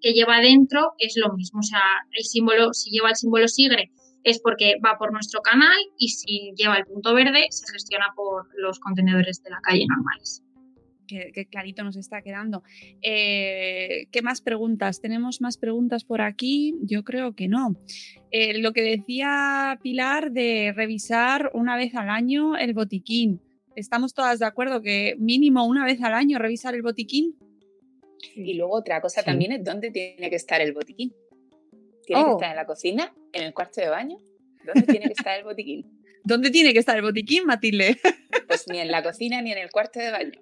que, lleva dentro es lo mismo. O sea, el símbolo, si lleva el símbolo SIGRE, es porque va por nuestro canal y si lleva el punto verde, se gestiona por los contenedores de la calle normales. Qué, qué clarito nos está quedando. Eh, ¿Qué más preguntas? ¿Tenemos más preguntas por aquí? Yo creo que no. Eh, lo que decía Pilar de revisar una vez al año el botiquín. ¿Estamos todas de acuerdo que mínimo una vez al año revisar el botiquín? Y luego otra cosa sí. también es dónde tiene que estar el botiquín. ¿Tiene oh. que estar en la cocina? ¿En el cuarto de baño? ¿Dónde tiene que estar el botiquín? ¿Dónde tiene que estar el botiquín, Matilde? Pues ni en la cocina ni en el cuarto de baño.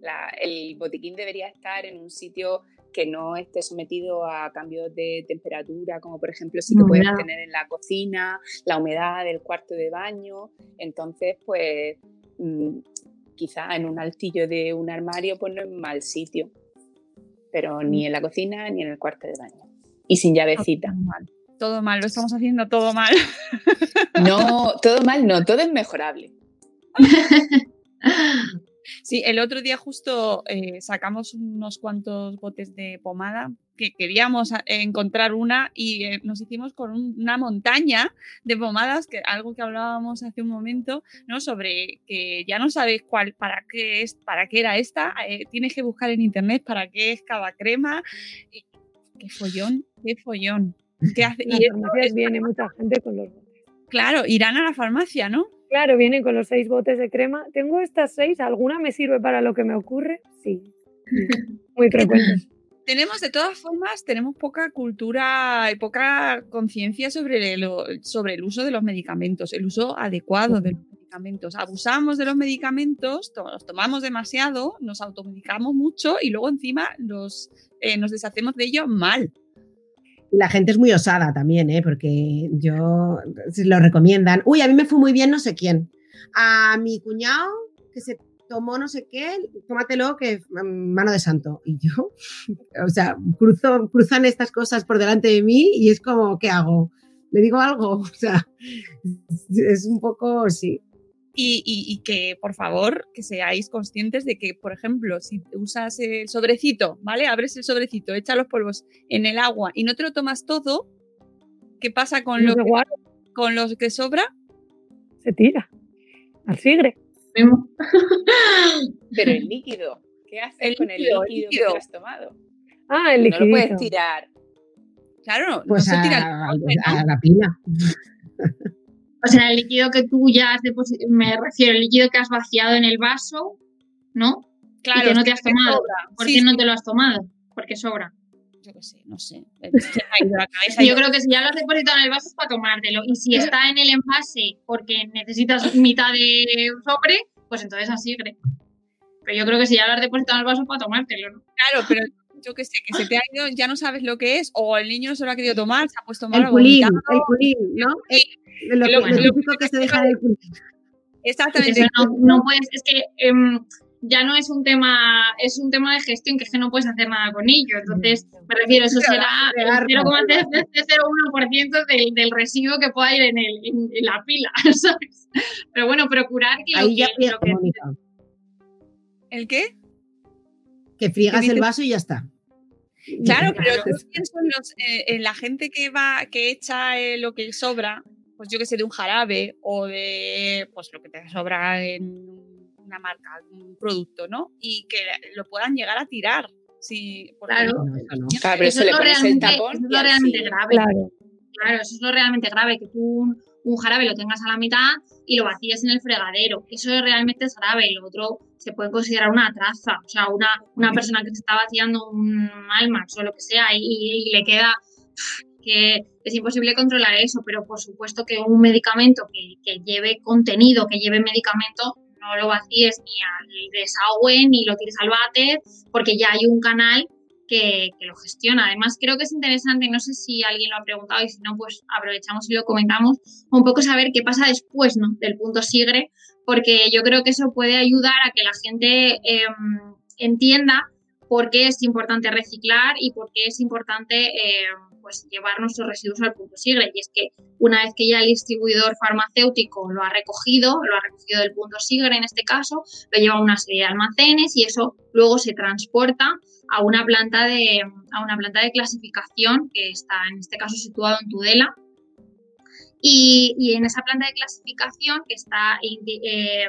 La, el botiquín debería estar en un sitio que no esté sometido a cambios de temperatura, como por ejemplo si que puedes tener en la cocina, la humedad del cuarto de baño. Entonces, pues mmm, quizá en un altillo de un armario, pues no es mal sitio. Pero ni en la cocina ni en el cuarto de baño. Y sin llavecita. Todo mal. lo estamos haciendo todo mal. No, todo mal, no, todo es mejorable. Sí, el otro día justo eh, sacamos unos cuantos botes de pomada que queríamos encontrar una y eh, nos hicimos con un, una montaña de pomadas, que algo que hablábamos hace un momento, ¿no? Sobre que ya no sabes cuál, para qué es, para qué era esta, eh, tienes que buscar en internet para qué es cada crema. Y, qué follón, qué follón. ¿Qué hace? Y viene mucha gente con los botes. claro, irán a la farmacia, ¿no? Claro, vienen con los seis botes de crema. Tengo estas seis, ¿alguna me sirve para lo que me ocurre? Sí. Muy frecuentes. Tenemos, de todas formas, tenemos poca cultura y poca conciencia sobre, lo- sobre el uso de los medicamentos, el uso adecuado de los medicamentos. Abusamos de los medicamentos, to- los tomamos demasiado, nos automedicamos mucho y luego encima los, eh, nos deshacemos de ellos mal. La gente es muy osada también, ¿eh? porque yo lo recomiendan. Uy, a mí me fue muy bien no sé quién. A mi cuñado que se tomó no sé qué, tómatelo que mm, mano de santo. Y yo, o sea, cruzo, cruzan estas cosas por delante de mí y es como, ¿qué hago? ¿Le digo algo? O sea, es un poco, sí. Y, y- y que, por favor, que seáis conscientes de que, por ejemplo, si usas el sobrecito, ¿vale? Abres el sobrecito, echas los polvos en el agua y no te lo tomas todo, ¿qué pasa con, No lo que, con los que sobra? se tira al sigre. Pero el líquido, ¿qué haces El con el líquido, el líquido, que líquido. te has tomado? Ah, el No liquidito. lo puedes tirar. Claro, Pues no se a, tira a- ¿no? a la pila. O sea, el líquido que tú ya has depositado, me refiero al líquido que has vaciado en el vaso, ¿no? Claro, y que no te has tomado. ¿Por Sí, qué no sí. te lo has tomado? Porque sobra. Yo qué sé, no sé. Me la cabeza. Yo creo que si ya lo has depositado en el vaso es para tomártelo. Y si está en el envase porque necesitas mitad de sobre, pues entonces así. creo. Pero yo creo que si ya lo has depositado en el vaso es para tomártelo, ¿no? Claro, pero yo qué sé, que se te ha ido, ya no sabes lo que es, o el niño no se lo ha querido tomar, se ha puesto mal El culín, el culín, ¿no? Lo, Lo- lo lo- típico que se deja del culín. Exactamente. Eso no, no puedes, es que em, ya no es un tema, es un tema de gestión que es que no puedes hacer nada con ello. Entonces, me refiero, eso será el regarlo. 0,001% del, del residuo que pueda ir en, el, en, en la pila, ¿sabes? Pero bueno, procurar que lo Ahí que, lo. ¿El qué? Que friegas ¿Qué el vaso y ya está. Claro, pero yo pienso en, los- eh, en la gente que va, que echa eh, lo que sobra, pues yo que sé, de un jarabe o de pues lo que te sobra en una marca, un producto, ¿no? Y que lo puedan llegar a tirar. Sí, Claro. No, eso no. Claro, pero eso eso es le lo pones el realmente, tapón eso es y lo así. realmente grave. Claro. Claro, eso es lo realmente grave, que tú un, un jarabe lo tengas a la mitad y lo vacíes en el fregadero. Eso realmente es grave. Y lo otro se puede considerar una traza. O sea, una, una persona que se está vaciando un Almax o lo que sea y, y le queda que es imposible controlar eso, pero por supuesto que un medicamento que, que lleve contenido, que lleve medicamento, no lo vacíes ni al desagüe ni lo tires al váter, porque ya hay un canal que, que lo gestiona. Además, creo que es interesante, no sé si alguien lo ha preguntado y si no, pues aprovechamos y lo comentamos, un poco saber qué pasa después ¿no? del punto sigre, porque yo creo que eso puede ayudar a que la gente em, entienda por qué es importante reciclar y por qué es importante em, pues llevar nuestros residuos al punto sigre. Y es que una vez que ya el distribuidor farmacéutico lo ha recogido, lo ha recogido del punto sigre en este caso, lo lleva a una serie de almacenes y eso luego se transporta a una planta de, a una planta de clasificación que está en este caso situado en Tudela. Y, y en esa planta de clasificación que está eh,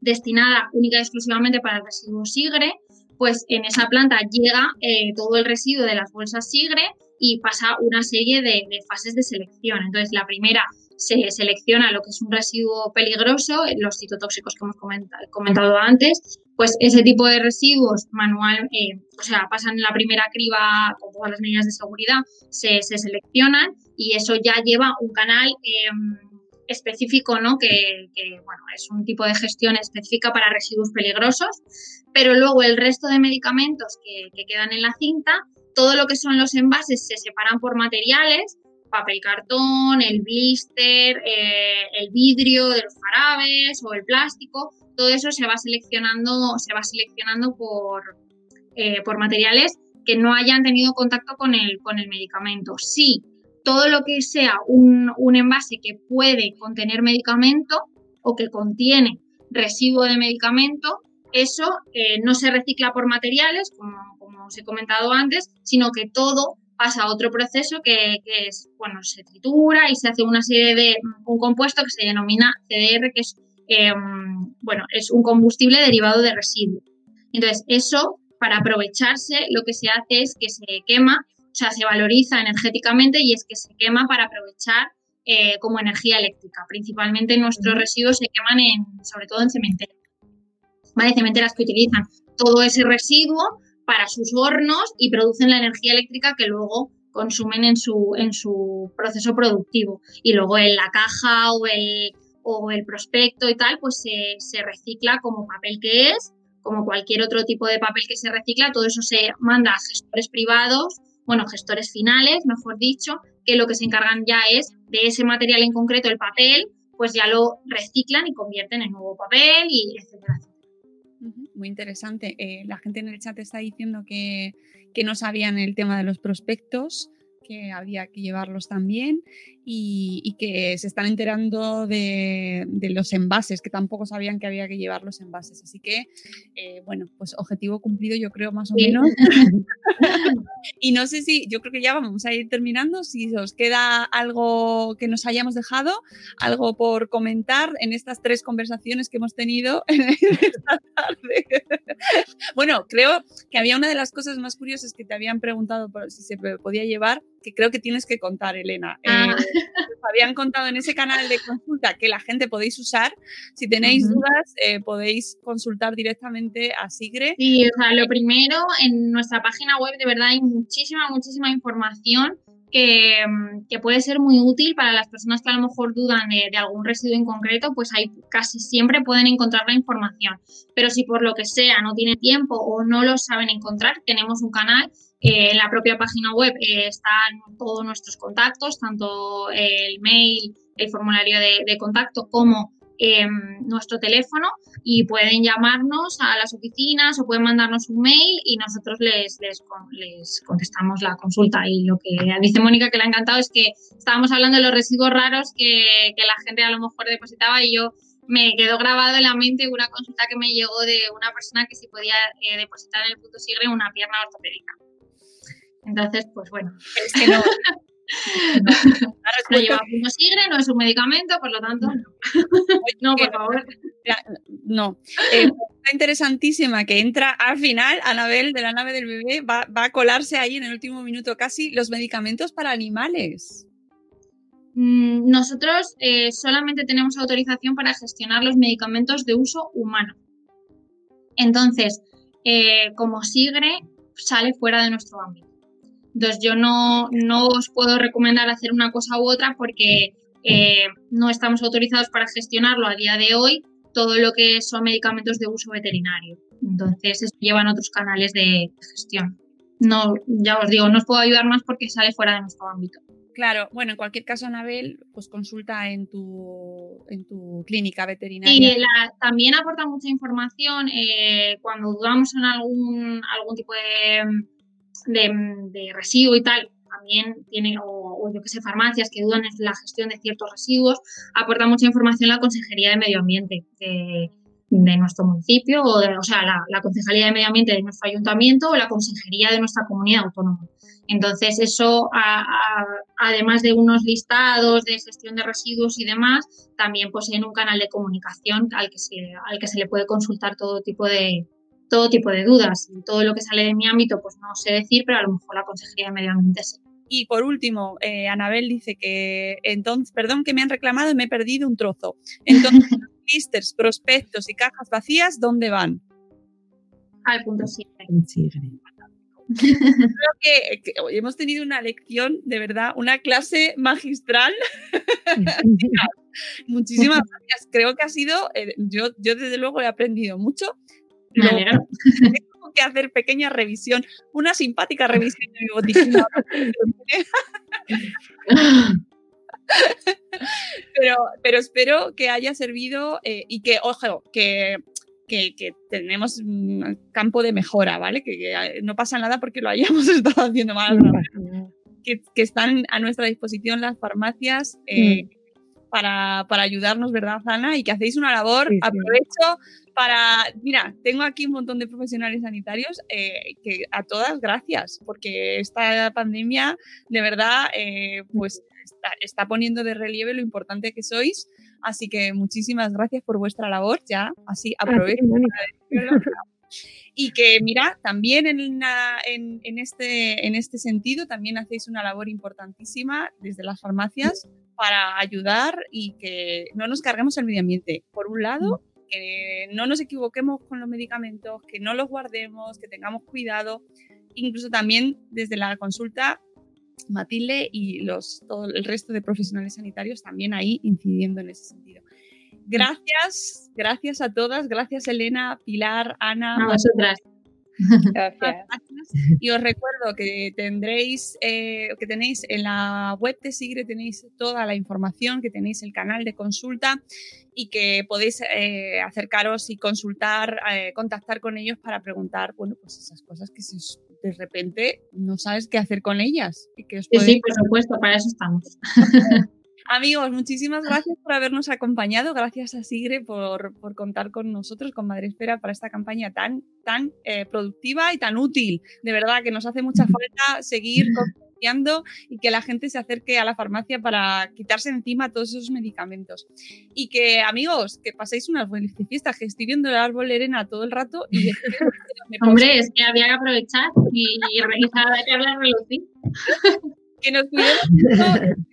destinada única y exclusivamente para el residuo sigre, pues en esa planta llega eh, todo el residuo de las bolsas sigre y pasa una serie de, fases de selección. Entonces, la primera se selecciona lo que es un residuo peligroso, los citotóxicos que hemos comenta- comentado antes, pues ese tipo de residuos manual, eh, o sea, pasan la primera criba con todas las medidas de seguridad, se, se seleccionan y eso ya lleva un canal eh, específico, ¿no? Que, bueno, es un tipo de gestión específica para residuos peligrosos, pero luego el resto de medicamentos que quedan en la cinta, todo lo que son los envases se separan por materiales, papel cartón, el blister, eh, el vidrio de los jarabes o el plástico, todo eso se va seleccionando, se va seleccionando por, eh, por materiales que no hayan tenido contacto con el, con el medicamento. Sí, todo lo que sea un, un envase que puede contener medicamento o que contiene residuo de medicamento, eso eh, no se recicla por materiales, como, os he comentado antes, sino que todo pasa a otro proceso que, que es, bueno, se tritura y se hace una serie de, un compuesto que se denomina CDR, que es, eh, bueno, es un combustible derivado de residuo. Entonces, eso, para aprovecharse, lo que se hace es que se quema sea, se valoriza energéticamente y es que se quema para aprovechar eh, como energía eléctrica. Principalmente nuestros residuos se queman en, sobre todo en cementerios. ¿Vale? Cementeras que utilizan todo ese residuo para sus hornos y producen la energía eléctrica que luego consumen en su, en su proceso productivo. Y luego en la caja o el, o el prospecto y tal, pues se, se recicla como papel que es, como cualquier otro tipo de papel que se recicla, todo eso se manda a gestores privados, bueno, gestores finales, mejor dicho, que lo que se encargan ya es de ese material en concreto, el papel, pues ya lo reciclan y convierten en nuevo papel y etcétera. Muy interesante. Eh, la gente en el chat está diciendo que, que no sabían el tema de los prospectos que había que llevarlos también y, que se están enterando de, los envases, que tampoco sabían que había que llevar los envases. Así que, eh, bueno, pues objetivo cumplido yo creo más o menos. y no sé si, yo creo que ya vamos a ir terminando, si os queda algo que nos hayamos dejado, algo por comentar en estas tres conversaciones que hemos tenido esta tarde. bueno, creo que había una de las cosas más curiosas que te habían preguntado por si se podía llevar, que creo que tienes que contar, Elena. Ah. Eh, habían contado en ese canal de consulta que la gente podéis usar. Si tenéis dudas, eh, podéis consultar directamente a Sigre. Sí, o sea, lo primero, en nuestra página web de verdad hay muchísima, muchísima información que, mm, que, puede ser muy útil para las personas que a lo mejor dudan de, de, algún residuo en concreto, pues ahí casi siempre pueden encontrar la información. Pero si por lo que sea no tienen tiempo o no lo saben encontrar, tenemos un canal eh, en la propia página web eh, están todos nuestros contactos, tanto el mail, el formulario de, contacto como em, nuestro teléfono y pueden llamarnos a las oficinas o pueden mandarnos un mail y nosotros les, les, les, contestamos la consulta. Y lo que dice Mónica que le ha encantado es que estábamos hablando de los residuos raros que, que la gente a lo mejor depositaba y yo me quedó grabado en la mente una consulta que me llegó de una persona que si podía eh, depositar en el punto sigre una pierna ortopédica. Entonces, pues bueno, es que no. no lleva punto sigre, no es un medicamento, por lo tanto, no. por favor. No. Eh, interesantísima que entra al final, Anabel de la nave del bebé, va, a colarse ahí en el último minuto casi los medicamentos para animales. Mm, nosotros eh, solamente tenemos autorización para gestionar los medicamentos de uso humano. Entonces, eh, como SIGRE, sale fuera de nuestro ámbito. Entonces yo no, no os puedo recomendar hacer una cosa u otra porque eh, no estamos autorizados para gestionarlo a día de hoy todo lo que son medicamentos de uso veterinario. Entonces eso llevan otros canales de gestión. No, ya os digo, no os puedo ayudar más porque sale fuera de nuestro ámbito. Claro, bueno, en cualquier caso, Anabel, pues consulta en tu, en tu clínica veterinaria. Sí, también aporta mucha información eh, cuando dudamos en algún, algún tipo de de, residuo y tal, también tiene, o, yo que sé, farmacias que dudan en la gestión de ciertos residuos, aporta mucha información la Consejería de Medio Ambiente de, nuestro municipio, o, o sea, la, la, Concejalía de Medio Ambiente de nuestro ayuntamiento o la Consejería de nuestra comunidad autónoma. Entonces, eso, además de unos listados de gestión de residuos y demás, también poseen un canal de comunicación al que se, al que se le puede consultar todo tipo de, todo tipo de dudas. Todo lo que sale de mi ámbito, pues no sé decir, pero a lo mejor la Consejería de Medio Ambiente sí. Y por último, eh, Anabel dice que entonces, perdón que me han reclamado y me he perdido un trozo. Entonces, listers, prospectos y cajas vacías, ¿dónde van? Al punto 7. Creo que, hoy hemos tenido una lección, de verdad, una clase magistral. Muchísimas gracias. Creo que ha sido, eh, yo, yo desde luego he aprendido mucho tengo que hacer pequeña revisión, una simpática revisión de mi botiquín. pero, pero espero que haya servido eh, y que, ojo, que, que, tenemos un campo de mejora, ¿vale? Que, no pasa nada porque lo hayamos estado haciendo mal. Que, que, están a nuestra disposición las farmacias. Eh, mm para, para, ayudarnos, ¿verdad, Ana? Y que hacéis una labor. Aprovecho para, mira, tengo aquí un montón de profesionales sanitarios eh, que a todas gracias, porque esta pandemia de verdad, eh, pues está, está, poniendo de relieve lo importante que sois. Así que muchísimas gracias por vuestra labor. Ya, así aprovecho. Y que, mira, también en, la- en- en este, en este sentido, también hacéis una labor importantísima desde las farmacias para ayudar y que no nos carguemos el medio ambiente. Por un lado, que no nos equivoquemos con los medicamentos, que no los guardemos, que tengamos cuidado. Incluso también desde la consulta, Matilde y los, todo el resto de profesionales sanitarios también ahí incidiendo en ese sentido. Gracias, gracias a todas, gracias Elena, Pilar, Ana. A vosotras. Gracias. Y os recuerdo que tendréis, eh, que tenéis en la web de Sigre tenéis toda la información, que tenéis el canal de consulta y que podéis eh, acercaros y consultar, eh, contactar con ellos para preguntar, bueno, pues esas cosas que se- de repente no sabes qué hacer con ellas. Y que os Sí, sí, por supuesto, para eso estamos. Amigos, muchísimas gracias por habernos acompañado. Gracias a Sigre por, por contar con nosotros, con Madre Espera, para esta campaña tan, tan eh, productiva y tan útil. De verdad que nos hace mucha falta seguir concienciando y que la gente se acerque a la farmacia para quitarse encima todos esos medicamentos. Y que, amigos, que paséis unas buenas fiestas, que estoy viendo el árbol Lerena todo el rato y Hombre, es que había que aprovechar y, y realizar que hablar relucir. que nos cuidemos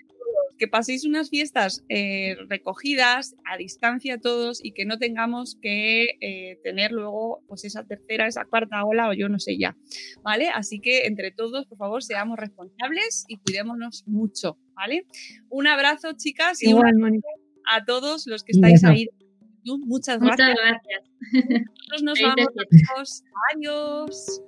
que paséis unas fiestas eh, recogidas a distancia todos y que no tengamos que eh, tener luego pues esa tercera, esa cuarta ola o yo no sé ya, ¿vale? Así que entre todos, por favor, seamos responsables y cuidémonos mucho, ¿vale? Un abrazo, chicas, y un Igual, abrazo a todos los que estáis ahí. Muchas Muchas gracias. gracias. Nosotros nos vamos. Adiós.